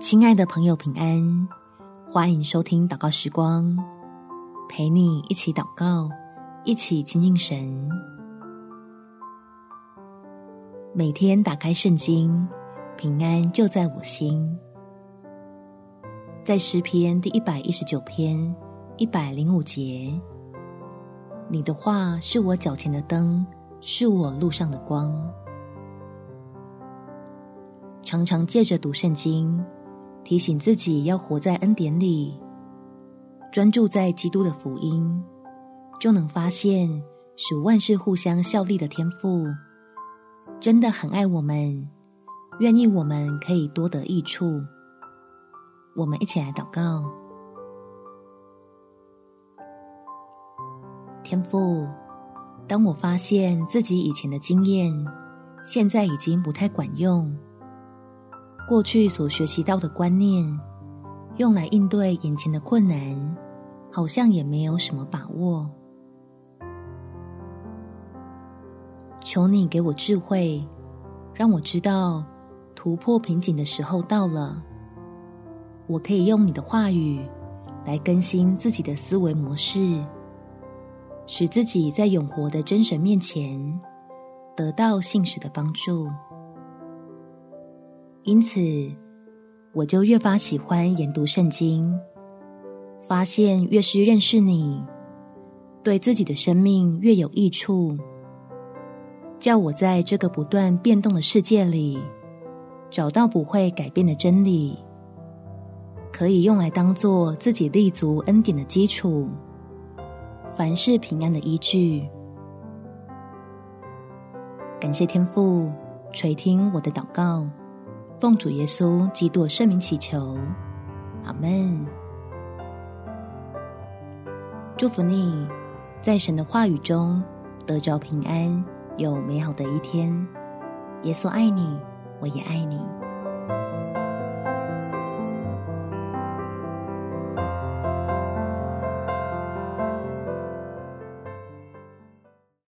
亲爱的朋友，平安！欢迎收听祷告时光，陪你一起祷告，一起亲近神。每天打开圣经，平安就在我心。在诗篇第一百一十九篇一百零五节，你的话是我脚前的灯，是我路上的光。常常借着读圣经，提醒自己要活在恩典里，专注在基督的福音，就能发现使万事互相效力的天赋，真的很爱我们，愿意我们可以多得益处。我们一起来祷告：天父，当我发现自己以前的经验，现在已经不太管用。过去所学习到的观念，用来应对眼前的困难，好像也没有什么把握。求你给我智慧，让我知道突破瓶颈的时候到了。我可以用你的话语来更新自己的思维模式，使自己在永活的真神面前得到信实的帮助。因此，我就越发喜欢研读圣经，发现越是认识你，对自己的生命越有益处。叫我在这个不断变动的世界里，找到不会改变的真理，可以用来当做自己立足恩典的基础，凡事平安的依据。感谢天父垂听我的祷告。奉主耶稣基督圣名祈求，阿门。祝福你，在神的话语中得着平安，有美好的一天。耶稣爱你，我也爱你。